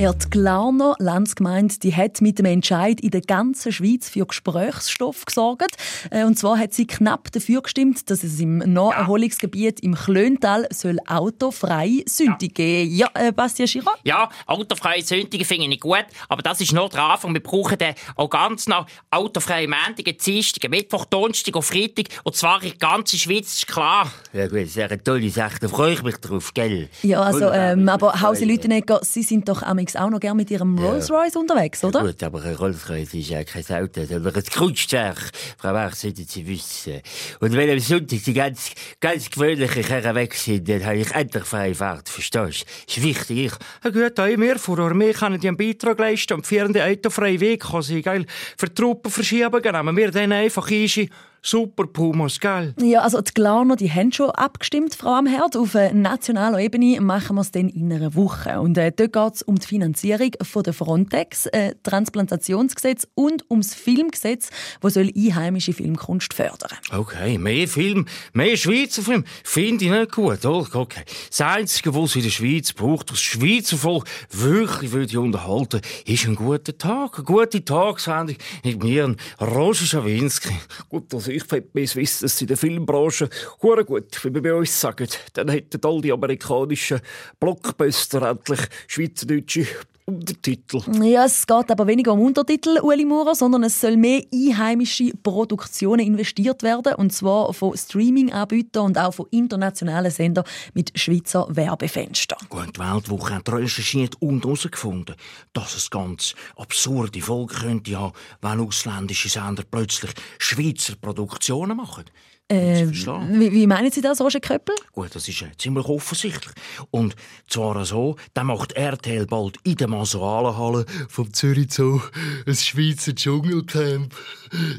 Ja, die Glarner Landsgemeinde die hat mit dem Entscheid in der ganzen Schweiz für Gesprächsstoff gesorgt. Äh, und zwar hat sie knapp dafür gestimmt, dass es im Naherholungsgebiet im Klöntal soll autofreie Sündige geben Ja, äh, Bastian Schirra? Ja, autofreie Sündige finde ich nicht gut, aber das ist nur der Anfang. Wir brauchen dann auch ganz noch autofreie Montag, Dienstag, Mittwoch, Donnerstag und Freitag. Und zwar in der ganzen Schweiz, ist klar. Ja gut, das ist eine tolle Sache, da freue ich mich drauf, gell? Ja, also, ähm, aber Hausi Lütenegger, Sie sind doch am auch noch gerne mit Ihrem Rolls-Royce unterwegs, oder? Ja, gut, aber ein Rolls-Royce ist ja kein Auto, sondern ein Kunstwerk. Frau Bach, sollten Sie wissen. Und wenn am Sonntag die ganz, ganz gewöhnlichen Kerren weg sind, dann habe ich endlich freie Fahrt, verstehst du? Das ist wichtig. Ja gut, auch wir vor der Armee können die einen Beitrag leisten und führende autofreie Weg kann sie, geil, für Truppen verschieben, nehmen wir dann einfach ein Super Pumas, gell? Ja, also die Glarner, die haben schon abgestimmt, Frau Amherd. Auf nationaler Ebene machen wir es dann in einer Woche. Und äh, dort geht es um die Finanzierung von der Frontex, äh, Transplantationsgesetz und ums Filmgesetz, das soll einheimische Filmkunst fördern. Okay, mehr Film, mehr Schweizer Film, finde ich nicht gut. Okay. Das Einzige, was es in der Schweiz braucht, das Schweizer Volk wirklich würde unterhalten, ist ein guter Tag, eine gute Tagswendung mit mir, Roger Schawinski. Gut, das ich würde wissen, dass in der Filmbranche hure gut, wie wir bei uns sagen, dann hätten all die amerikanischen Blockbuster endlich schweizerdeutsche Untertitel. Ja, es geht aber weniger um Untertitel, Uli Maurer, sondern es soll mehr einheimische Produktionen investiert werden, und zwar von Streaming-Anbietern und auch von internationalen Sendern mit Schweizer Werbefenstern. Gut, die Weltwoche hat recherchiert und herausgefunden, dass es ganz absurde Folgen könnte haben, wenn ausländische Sender plötzlich Schweizer Produktionen machen. Äh, wie, wie, meinen Sie das, Roger Köppel? Gut, das ist äh, ziemlich offensichtlich. Und zwar so, dann macht RTL bald in der Masoalenhalle vom Zürich Zoo ein Schweizer Dschungelcamp.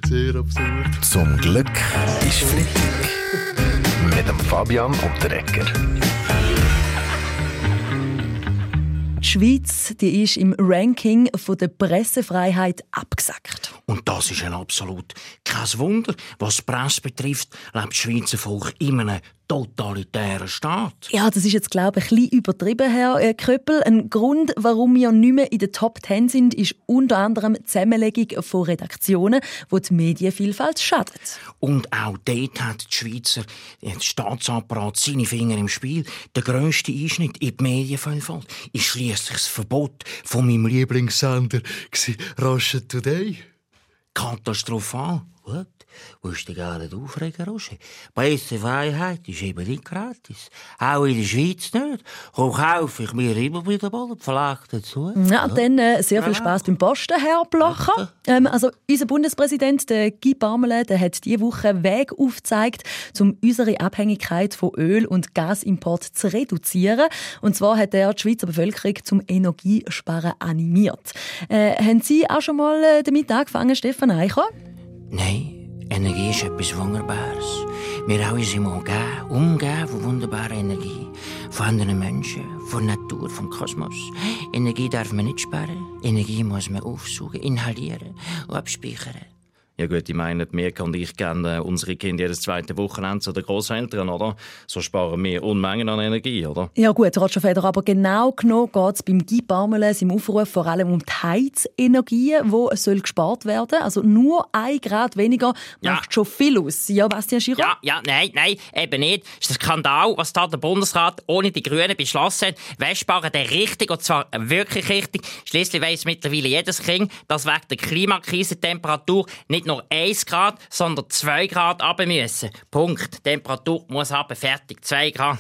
Sehr absurd. Zum Glück ist Freitag. Mit dem Fabian Unterrecker. Die Schweiz die ist im Ranking von der Pressefreiheit abgesackt. Und das ist ein absolut kein Wunder. Was die Presse betrifft, lebt das Schweizer Volk in einem totalitären Staat. Ja, das ist jetzt, glaube ich, ein bisschen übertrieben, Herr äh, Köppel. Ein Grund, warum wir nicht mehr in den Top Ten sind, ist unter anderem die Zusammenlegung von Redaktionen, die die Medienvielfalt schadet. Und auch dort hat die Schweizer der Staatsapparat seine Finger im Spiel. Der grösste Einschnitt in die Medienvielfalt ist schließlich das Verbot von meinem Lieblingssender Russia Today. Katastrophal. Gut. Musst du gar nicht aufregen, Roger. Pressefreiheit ist eben nicht gratis. Auch in der Schweiz nicht. Komm, kaufe ich mir immer wieder mal einen Verlag dazu. Ja, dann äh, sehr viel Spaß beim Posten, Herr Blacher. Ähm, also, unser Bundespräsident der Guy Parmelin der hat diese Woche einen Weg aufgezeigt, um unsere Abhängigkeit von Öl- und Gasimport zu reduzieren. Und zwar hat er die Schweizer Bevölkerung zum Energiesparen animiert. Äh, haben Sie auch schon mal äh, damit angefangen, Stefan Eicher? Nein. Energie ist etwas Wunderbares. Wir alle sind umgeben, umgeben von wunderbarer Energie. Von anderen Menschen, von Natur, vom Kosmos. Energie darf man nicht sparen. Energie muss man aufsuchen, inhalieren und abspeichern. Ja gut, ich meine, Mirka und ich kennen äh, unsere Kinder jedes zweite Wochenende zu den Großeltern, oder? So sparen wir Unmengen an Energie, oder? Ja gut, Roger Feder, aber genau genommen geht es beim Guy Parmelin im Aufruf vor allem um die Heizenergie, die soll gespart werden. Also nur ein Grad weniger Ja. macht schon viel aus. Ja, Bastian Giraud? Ja, ja, nein, nein, eben nicht. Es ist ein Skandal, was da der Bundesrat ohne die Grünen beschlossen hat. Wir sparen den richtig, und zwar wirklich richtig. Schließlich weiss mittlerweile jedes Kind, dass wegen der Klimakrise die Temperatur nicht nur 1 Grad, sondern 2 Grad runter müssen. Punkt. Die Temperatur muss runter, fertig. 2 Grad.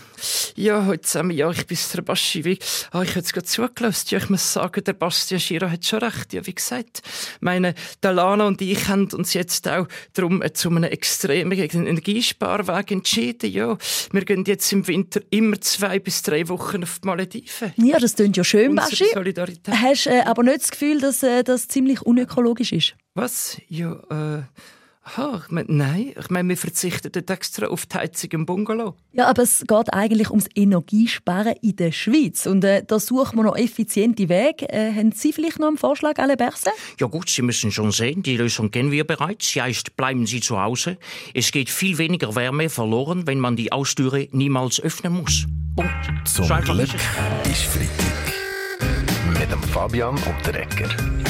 Ja, heute zusammen, ja, ich bin der Baschi. Wie, ah, ich habe jetzt gerade zugelassen. Ja, ich muss sagen, der Bastian Schiro hat schon recht. Ja, wie gesagt, meine, der Lana und ich haben uns jetzt auch darum äh, zu einem extremen Energiesparweg entschieden. Ja, wir gehen jetzt im Winter immer zwei bis drei Wochen auf die Malediven. Ja, das klingt ja schön, Unsere Baschi. Solidarität. Hast äh, aber nicht das Gefühl, dass äh, das ziemlich unökologisch ist? Was? Ja, äh, Aha, ich mein, nein, ich meine, wir verzichten extra auf die Heizung im Bungalow. Ja, aber es geht eigentlich ums Energiesparen in der Schweiz. Und äh, da suchen wir noch effiziente Wege. Äh, haben Sie vielleicht noch einen Vorschlag, alle Berse? Ja gut, Sie müssen schon sehen, die Lösung kennen wir bereits. Sie heißt, bleiben Sie zu Hause. Es geht viel weniger Wärme verloren, wenn man die Austüre niemals öffnen muss. Punkt. Zum Glück ist Freitag. Mit dem Fabian und der Ecker.